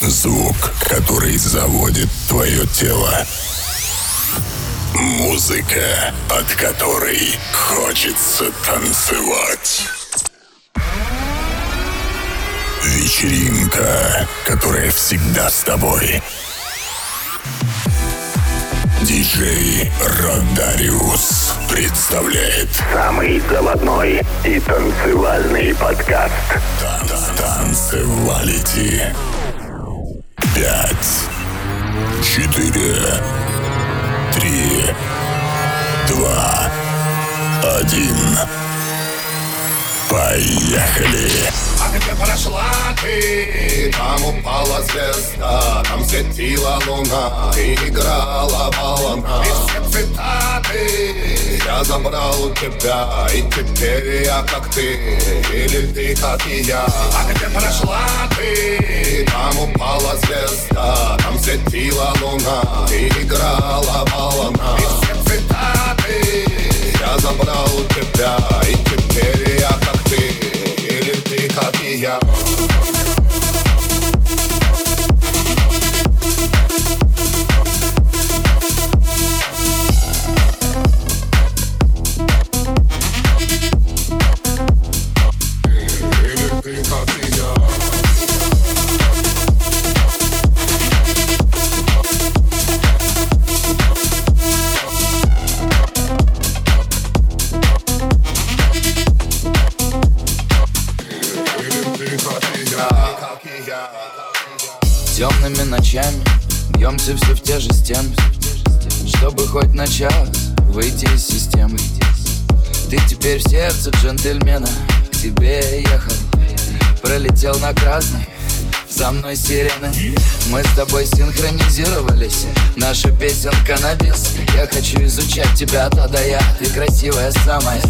Звук, который заводит твое тело. Музыка, от которой хочется танцевать. Вечеринка, которая всегда с тобой. Диджей Родариус представляет самый заводной и танцевальный подкаст. Танцевалити. Пять, четыре, три, два, один. Поехали! А где прошла ты? Там упала звезда, там светила луна И играла волна И все цитаты я забрал у тебя И теперь я как ты, или ты как и я А где прошла ты? Там упала звезда, там светила луна И играла волна И все цитаты я забрал у тебя И теперь ты Темными ночами Бьемся все в те же стены Чтобы хоть на час выйти из системы. Ты теперь в сердце джентльмена К тебе ехал Пролетел на красный за мной сирены. Мы с тобой синхронизировались. Наша песенка на бис. Я хочу изучать тебя А до Я. Ты красивая самая.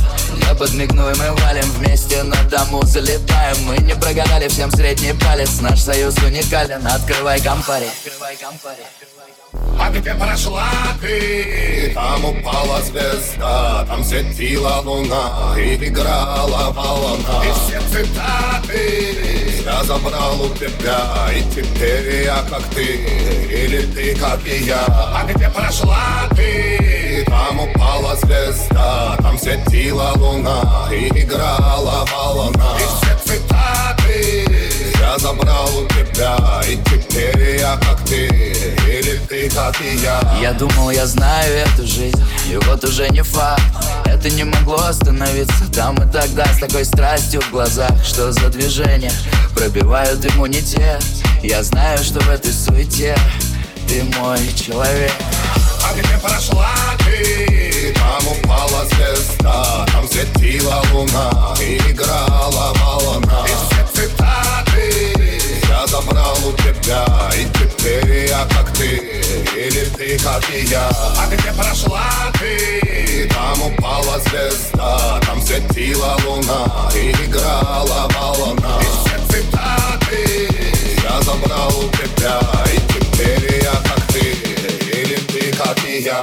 Я подмигну и мы валим вместе на дому. Залетаем. Мы не прогадали всем средний палец. Наш союз уникален. Открывай компари Открывай компари А где прошла ты? Там упала звезда, там светила луна И играла волна И все цитаты я забрал у тебя И теперь я как ты, или ты как и я А где прошла ты? Там упала звезда, там светила луна И играла волна И все цитаты я забрал у тебя И теперь я как ты, или ты как и я. Я думал, я знаю эту жизнь И вот уже не факт. Это не могло остановиться Там и тогда с такой страстью в глазах Что за движение Пробивают иммунитет. Я знаю, что в этой суете Ты мой человек. А где прошла ты? Там упала звезда, там светила луна И играла волна И все цитаты я забрал у тебя И теперь я как ты, или ты как и я. А где прошла ты? Там упала звезда, там светила луна И играла волна. И все цитаты я забрал у тебя И теперь я как ты, или ты как и я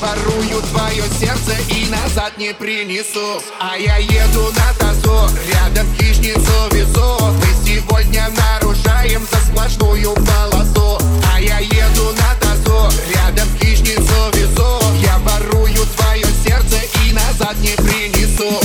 Ворую твое сердце и назад не принесу. А я еду на тазу, рядом хищницу везу Мы сегодня нарушаем за сплошную полосу. А я еду на тазу, рядом хищницу везу Я ворую твое сердце и назад не принесу.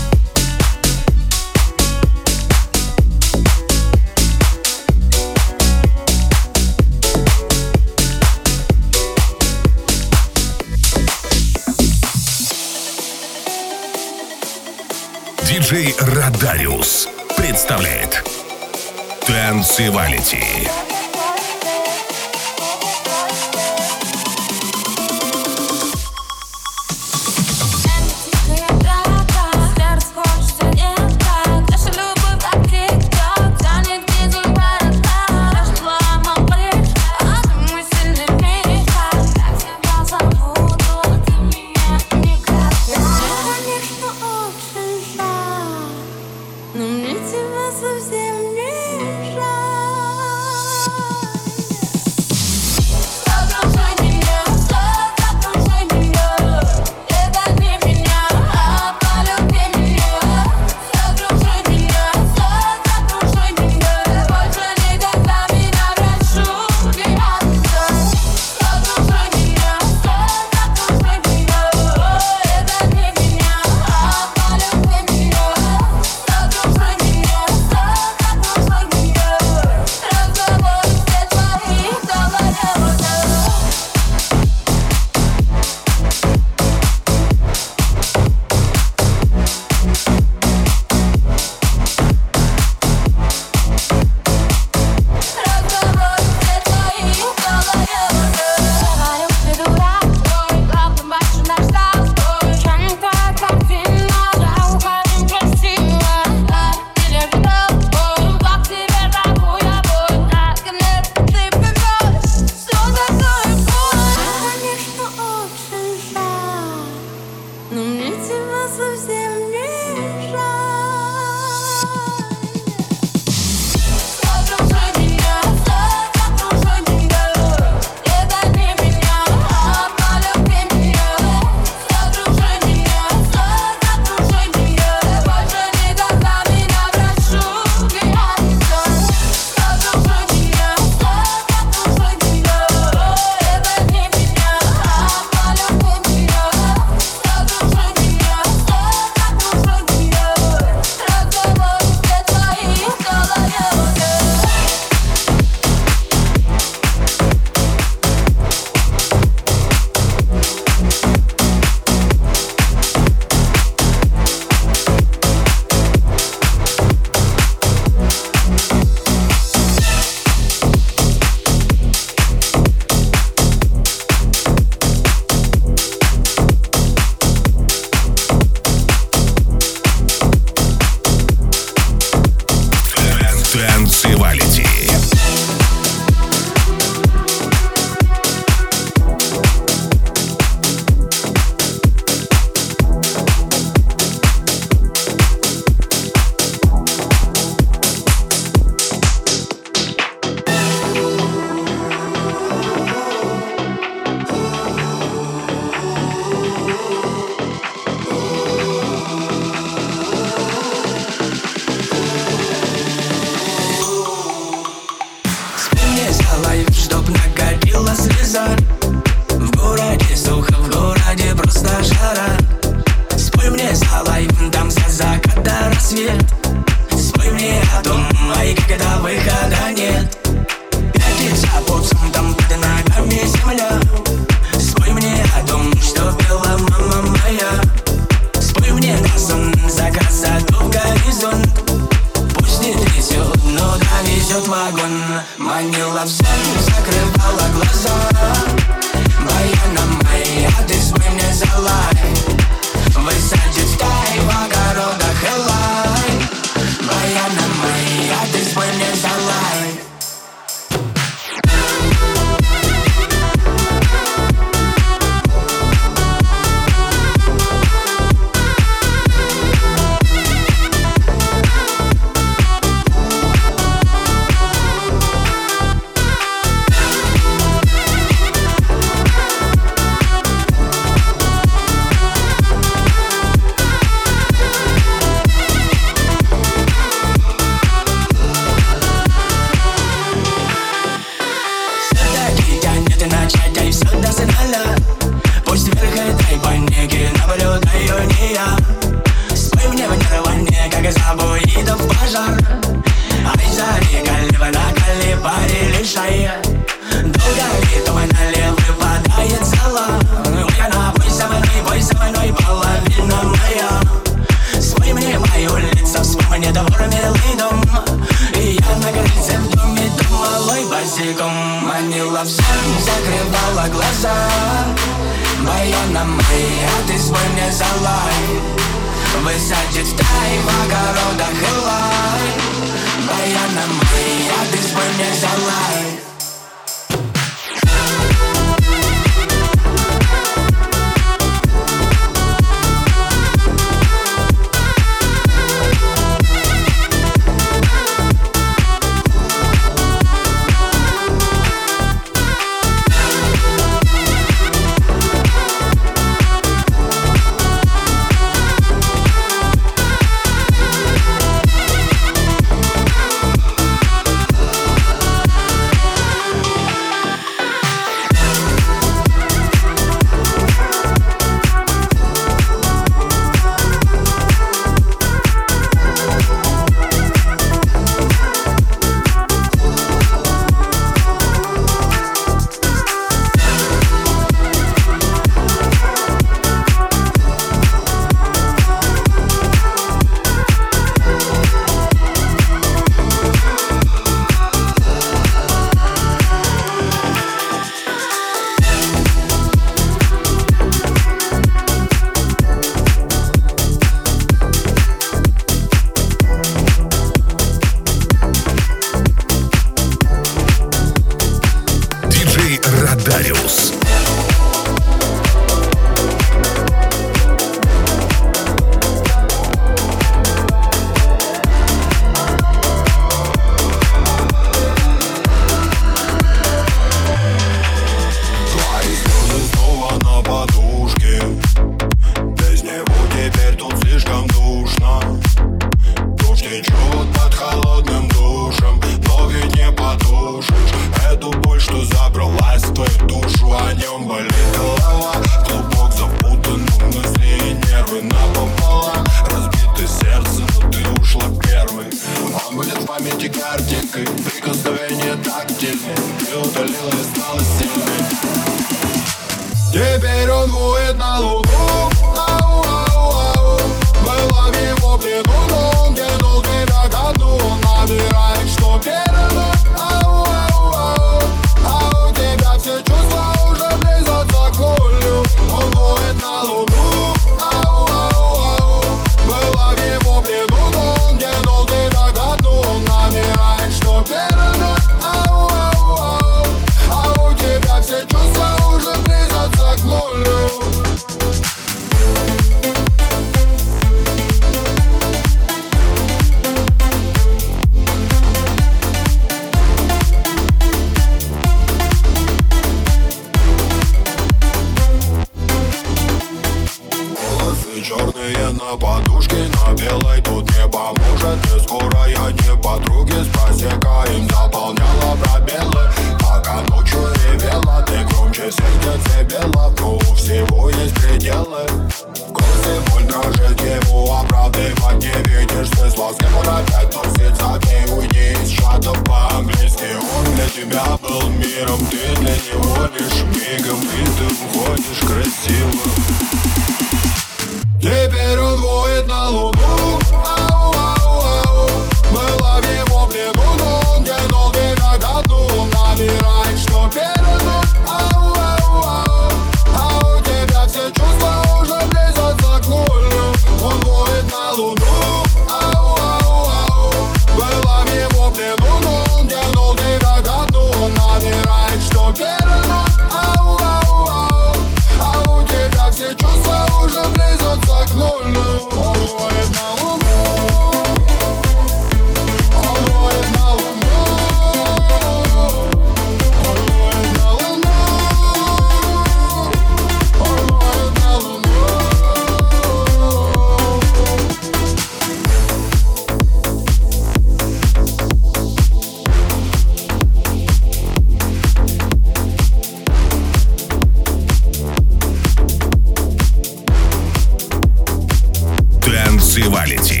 Танцевалити.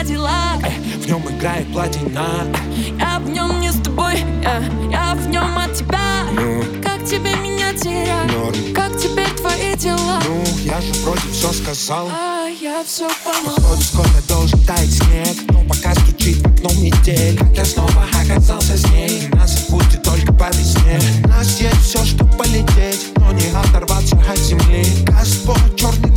Кадиллак В нем играет платина Я в нем не с тобой, я, я в нем от тебя. Ну? Как тебе меня терять? Как теперь твои дела? Ну, я же вроде все сказал. А я все поняла Походу скоро должен таять снег Но пока стучит в окно метель. Как я снова оказался с ней Нас отпустит только по весне. У нас есть все, чтобы полететь Но не оторваться от земли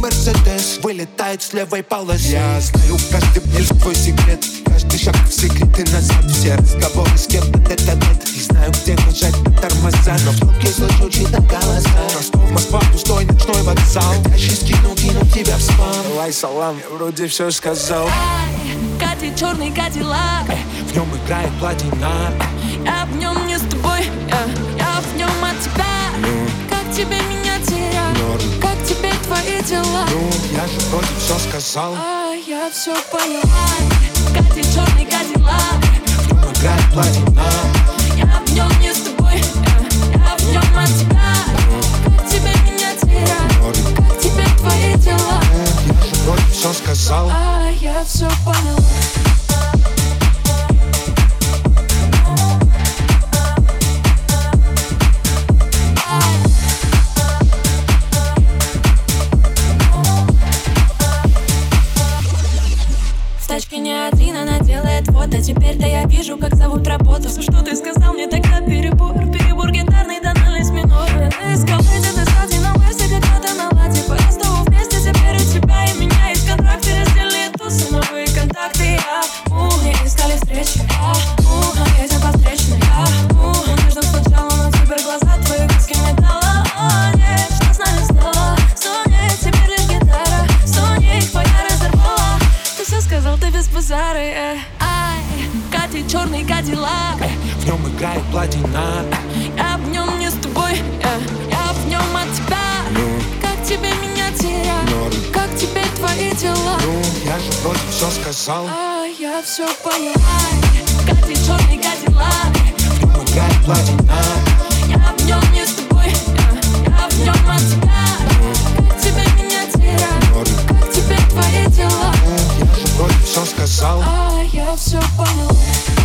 мерседес Вылетает с левой полосы. Я знаю каждый мель твой секрет. Каждый шаг в секреты назад. Все разговоры с кем-то это нет И знаю, где нажать на тормоза. Но вдруг я слышу чьи-то голоса. Ростов, Москва, пустой ночной вокзал. Дальше скину, кину тебя в спам. Давай салам, я вроде все сказал. Ай, катит черный кадиллак. В нем играет платина Я в нем не с тобой, я, я в нем от тебя. Как тебе меня дела? Ну, я же вроде все сказал. А я все поняла. Катит черный кадиллак. В нем играет платина. Я в нем не с тобой, я, я в нем от тебя. Как тебе меня терять? Как теперь твои дела? Я же вроде все сказал. А я все поняла Теперь-то я вижу, как зовут работу. Все, что ты сказал? Мне тогда, перебор черный кадиллак В нем играет платина. Я в нем не с тобой, я, я в нем от тебя. Как тебе меня терять? Как теперь твои дела? Ну, я же вроде все сказал. А я все поняла. Катит черный кадиллак В нем играет платина. Я в нем не с тобой, я, я в нем от тебя. Как тебе меня терять? Как теперь твои дела? Я же вроде все сказал. А я все поняла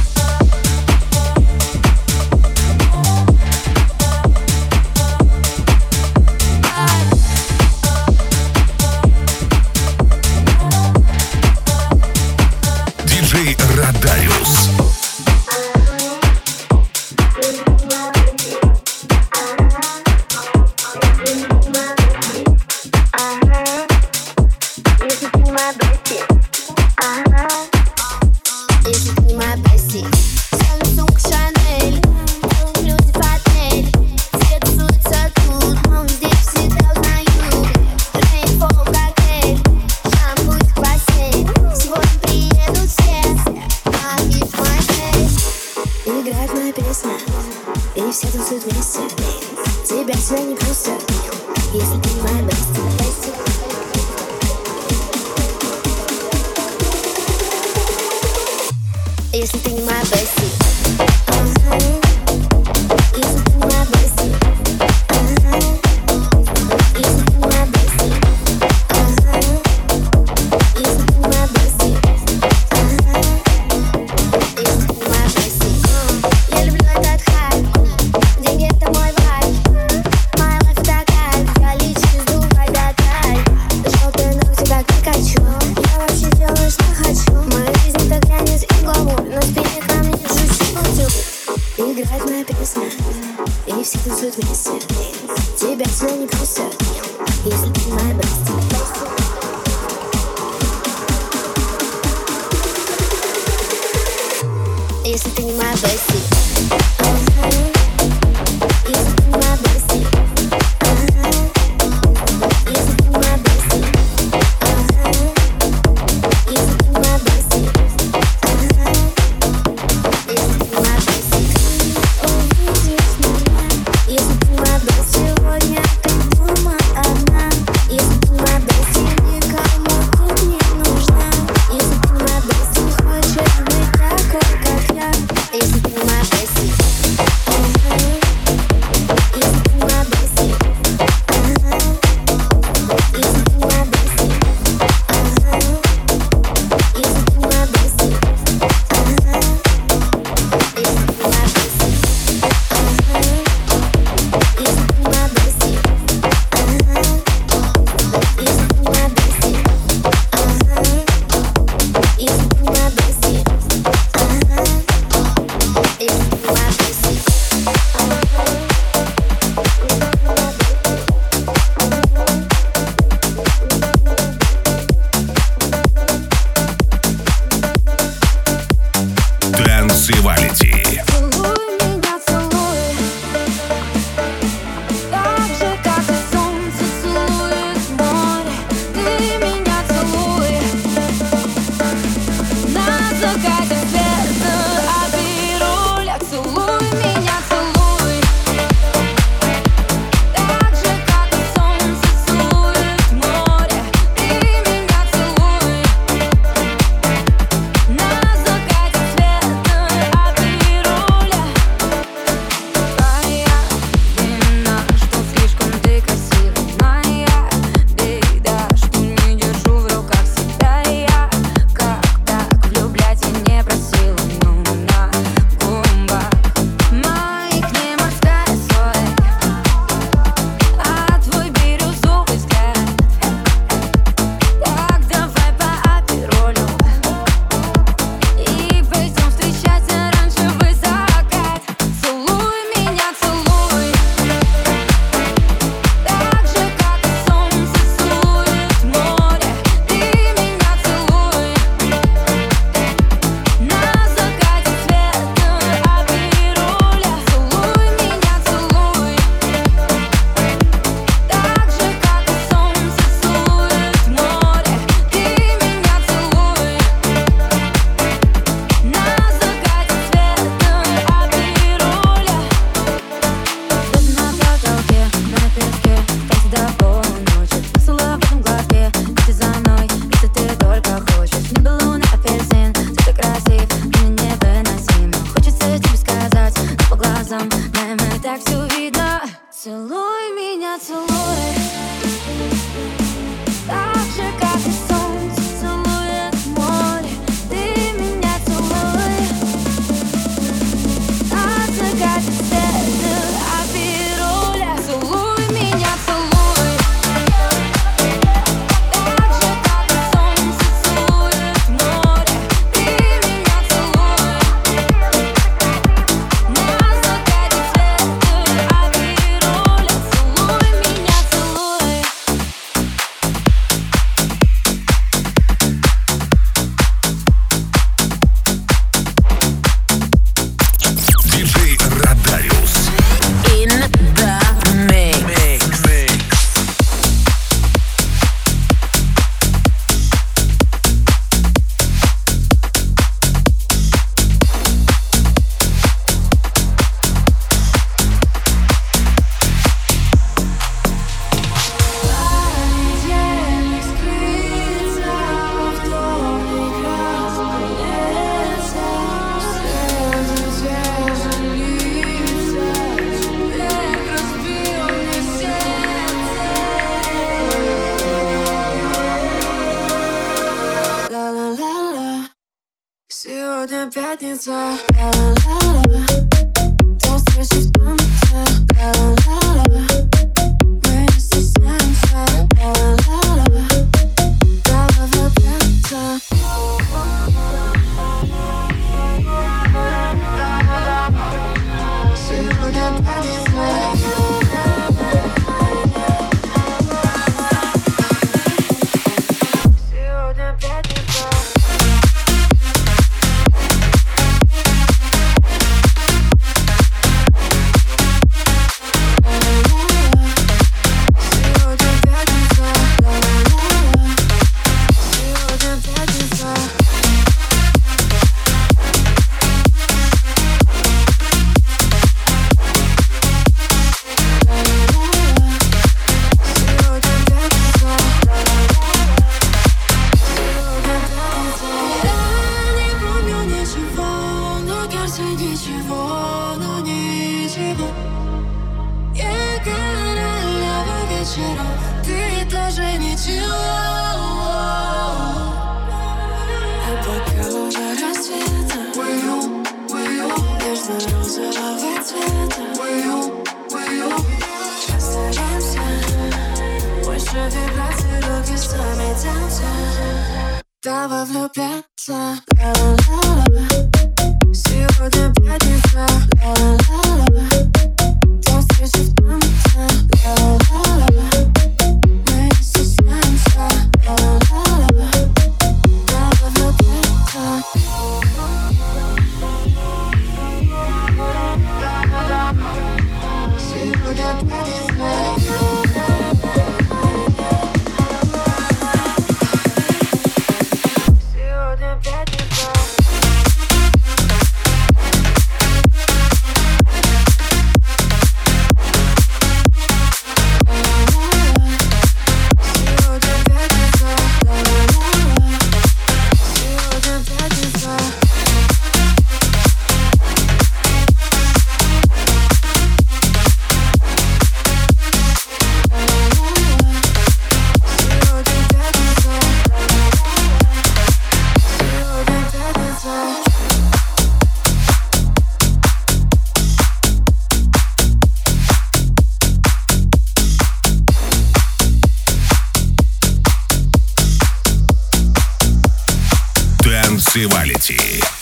Танцевалити.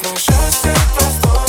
Знаешь, счастье в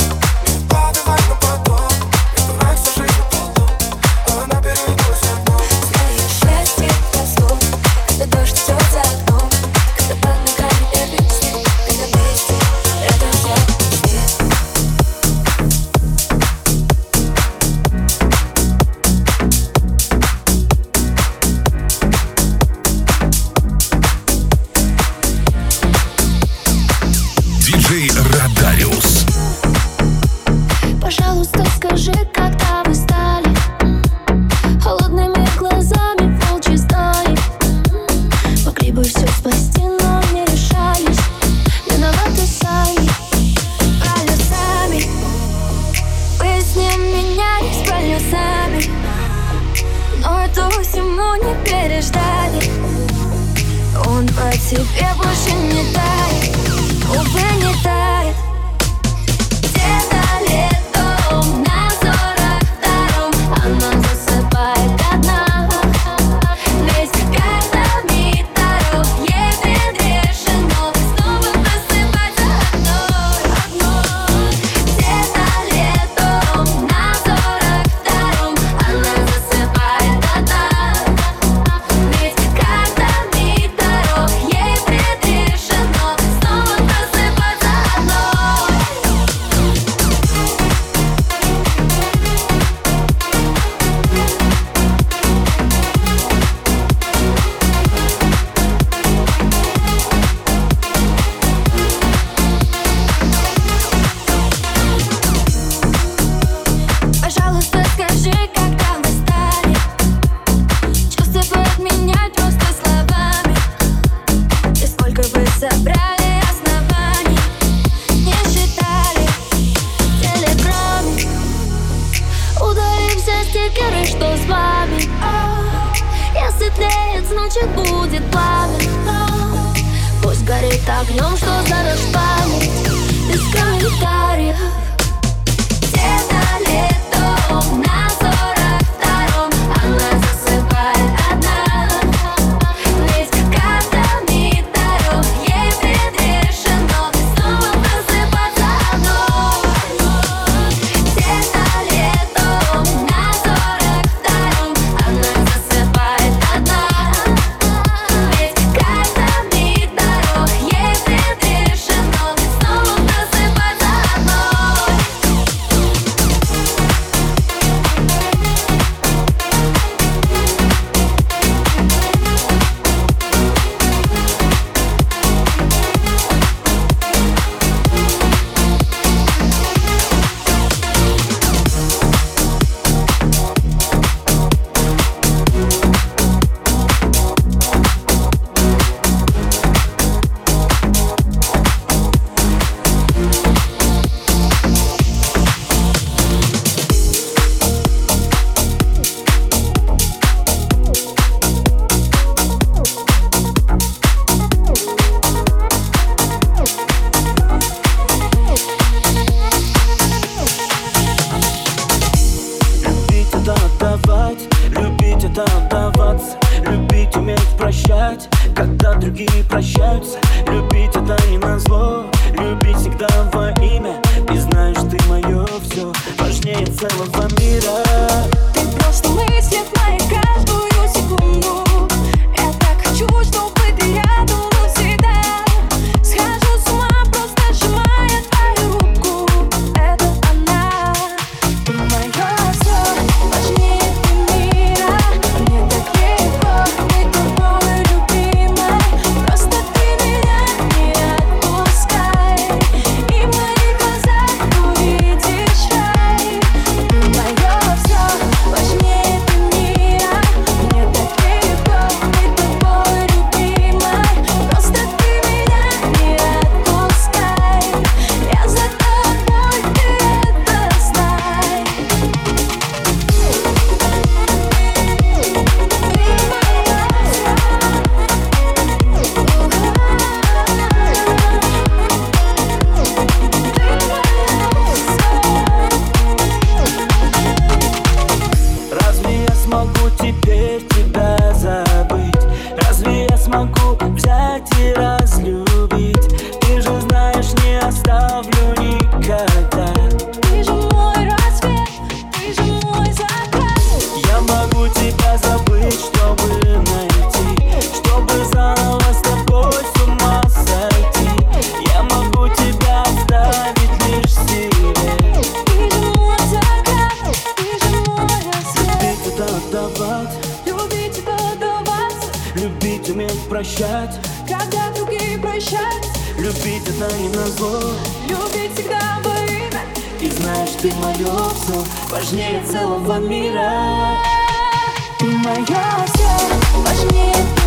всё, важнее